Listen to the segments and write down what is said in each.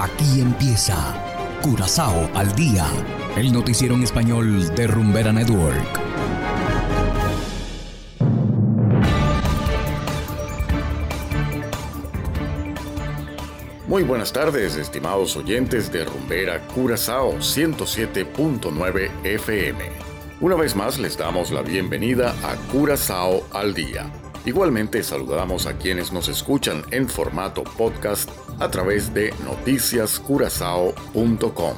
Aquí empieza Curazao al día, el noticiero en español de Rumbera Network. Muy buenas tardes, estimados oyentes de Rumbera Curazao 107.9 FM. Una vez más les damos la bienvenida a Curazao al día Igualmente saludamos a quienes nos escuchan en formato podcast a través de noticiascurazao.com.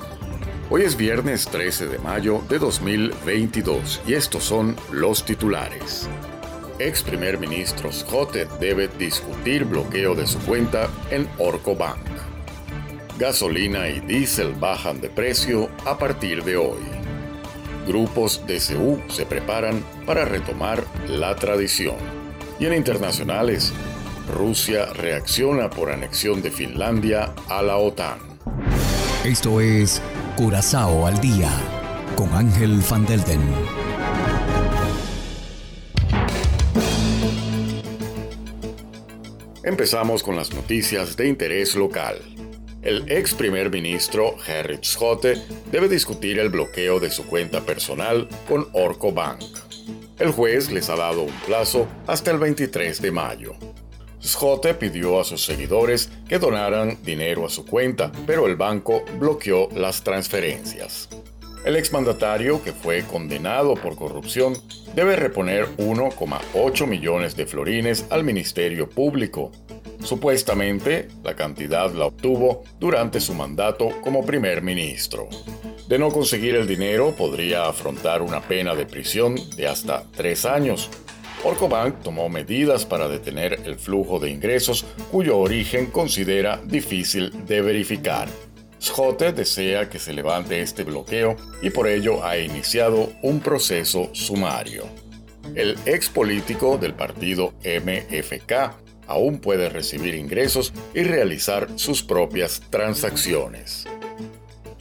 Hoy es viernes 13 de mayo de 2022 y estos son los titulares. Ex primer ministro Scott debe discutir bloqueo de su cuenta en Orco Bank. Gasolina y diésel bajan de precio a partir de hoy. Grupos de CU se preparan para retomar la tradición. Y en internacionales, Rusia reacciona por anexión de Finlandia a la OTAN. Esto es Curazao al día con Ángel Van Delden. Empezamos con las noticias de interés local. El ex primer ministro Gerrit Schotte debe discutir el bloqueo de su cuenta personal con Orco Bank. El juez les ha dado un plazo hasta el 23 de mayo. Schotte pidió a sus seguidores que donaran dinero a su cuenta, pero el banco bloqueó las transferencias. El exmandatario, que fue condenado por corrupción, debe reponer 1,8 millones de florines al Ministerio Público. Supuestamente, la cantidad la obtuvo durante su mandato como primer ministro. De no conseguir el dinero, podría afrontar una pena de prisión de hasta tres años. Orcobank tomó medidas para detener el flujo de ingresos cuyo origen considera difícil de verificar. Schotte desea que se levante este bloqueo y por ello ha iniciado un proceso sumario. El ex político del partido MFK aún puede recibir ingresos y realizar sus propias transacciones.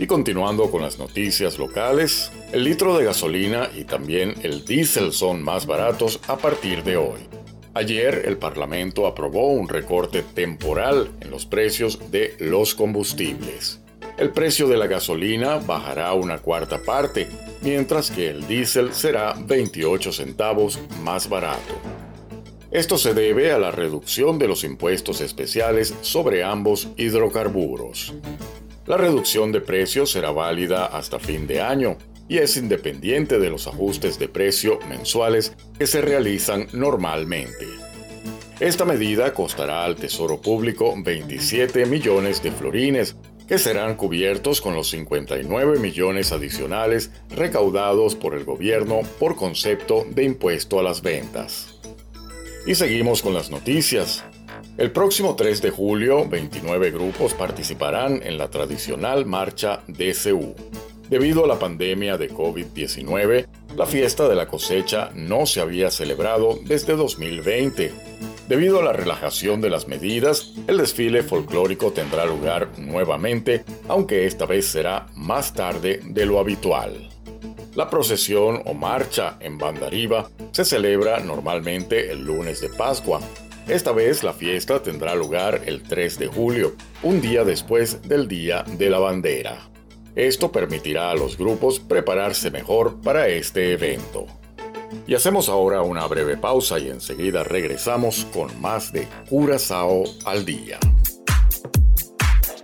Y continuando con las noticias locales, el litro de gasolina y también el diésel son más baratos a partir de hoy. Ayer el Parlamento aprobó un recorte temporal en los precios de los combustibles. El precio de la gasolina bajará una cuarta parte, mientras que el diésel será 28 centavos más barato. Esto se debe a la reducción de los impuestos especiales sobre ambos hidrocarburos. La reducción de precios será válida hasta fin de año y es independiente de los ajustes de precio mensuales que se realizan normalmente. Esta medida costará al Tesoro Público 27 millones de florines, que serán cubiertos con los 59 millones adicionales recaudados por el gobierno por concepto de impuesto a las ventas. Y seguimos con las noticias. El próximo 3 de julio, 29 grupos participarán en la tradicional marcha DCU. Debido a la pandemia de COVID-19, la fiesta de la cosecha no se había celebrado desde 2020. Debido a la relajación de las medidas, el desfile folclórico tendrá lugar nuevamente, aunque esta vez será más tarde de lo habitual. La procesión o marcha en Bandariva se celebra normalmente el lunes de Pascua, esta vez la fiesta tendrá lugar el 3 de julio, un día después del Día de la Bandera. Esto permitirá a los grupos prepararse mejor para este evento. Y hacemos ahora una breve pausa y enseguida regresamos con más de Curazao al día.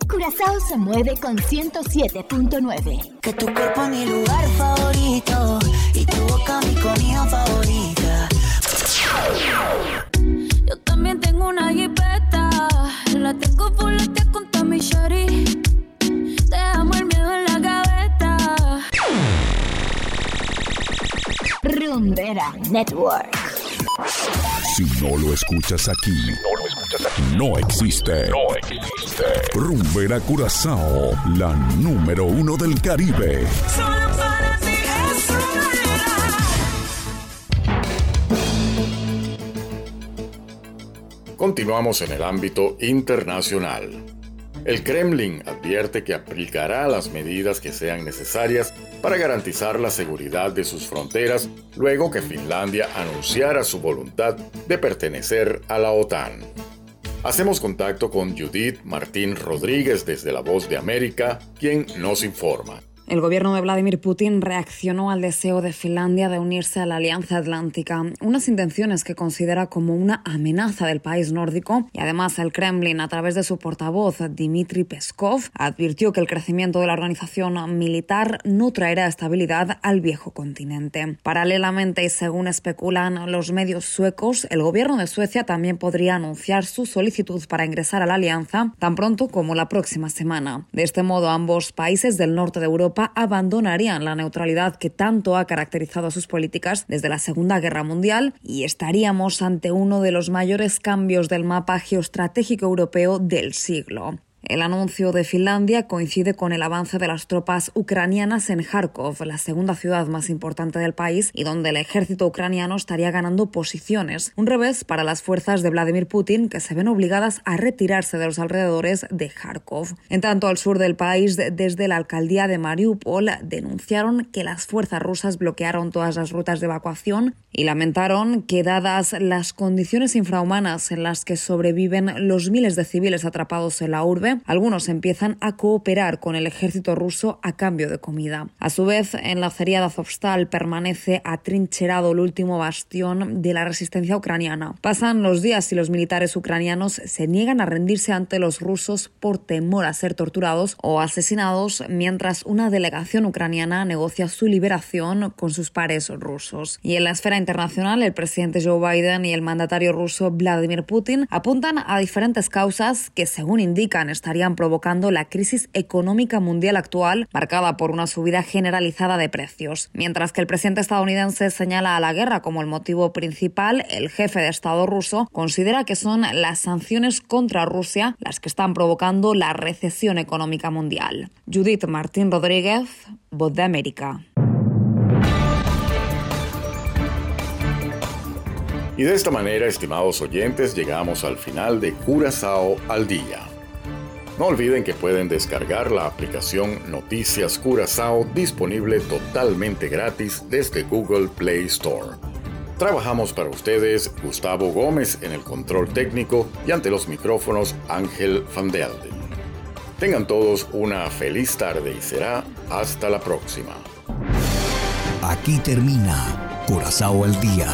Curazao se mueve con 107.9. Que tu cuerpo es mi lugar favorito y tu boca mi comida favorita. Network. Si no lo escuchas aquí, no, existe. No existe. Rumbera Curazao, la número uno del Caribe. Continuamos en el ámbito internacional. El Kremlin advierte que aplicará las medidas que sean necesarias para garantizar la seguridad de sus fronteras luego que Finlandia anunciara su voluntad de pertenecer a la OTAN. Hacemos contacto con Judith Martín Rodríguez desde La Voz de América, quien nos informa. El gobierno de Vladimir Putin reaccionó al deseo de Finlandia de unirse a la Alianza Atlántica, unas intenciones que considera como una amenaza del país nórdico y además el Kremlin, a través de su portavoz Dmitry Peskov, advirtió que el crecimiento de la organización militar no traerá estabilidad al viejo continente. Paralelamente y según especulan los medios suecos, el gobierno de Suecia también podría anunciar su solicitud para ingresar a la alianza tan pronto como la próxima semana. De este modo, ambos países del norte de Europa abandonarían la neutralidad que tanto ha caracterizado sus políticas desde la Segunda Guerra Mundial y estaríamos ante uno de los mayores cambios del mapa geoestratégico europeo del siglo. El anuncio de Finlandia coincide con el avance de las tropas ucranianas en Kharkov, la segunda ciudad más importante del país y donde el ejército ucraniano estaría ganando posiciones. Un revés para las fuerzas de Vladimir Putin que se ven obligadas a retirarse de los alrededores de Kharkov. En tanto, al sur del país, desde la alcaldía de Mariupol, denunciaron que las fuerzas rusas bloquearon todas las rutas de evacuación y lamentaron que, dadas las condiciones infrahumanas en las que sobreviven los miles de civiles atrapados en la urbe, algunos empiezan a cooperar con el ejército ruso a cambio de comida. A su vez, en la acería de Azovstal permanece atrincherado el último bastión de la resistencia ucraniana. Pasan los días y los militares ucranianos se niegan a rendirse ante los rusos por temor a ser torturados o asesinados, mientras una delegación ucraniana negocia su liberación con sus pares rusos. Y en la esfera internacional, el presidente Joe Biden y el mandatario ruso Vladimir Putin apuntan a diferentes causas que, según indican estarían provocando la crisis económica mundial actual, marcada por una subida generalizada de precios. Mientras que el presidente estadounidense señala a la guerra como el motivo principal, el jefe de Estado ruso considera que son las sanciones contra Rusia las que están provocando la recesión económica mundial. Judith Martín Rodríguez, Voz de América. Y de esta manera, estimados oyentes, llegamos al final de Curazao al Día. No olviden que pueden descargar la aplicación Noticias Curazao disponible totalmente gratis desde Google Play Store. Trabajamos para ustedes Gustavo Gómez en el control técnico y ante los micrófonos Ángel Van. Tengan todos una feliz tarde y será hasta la próxima. Aquí termina Curazao al día,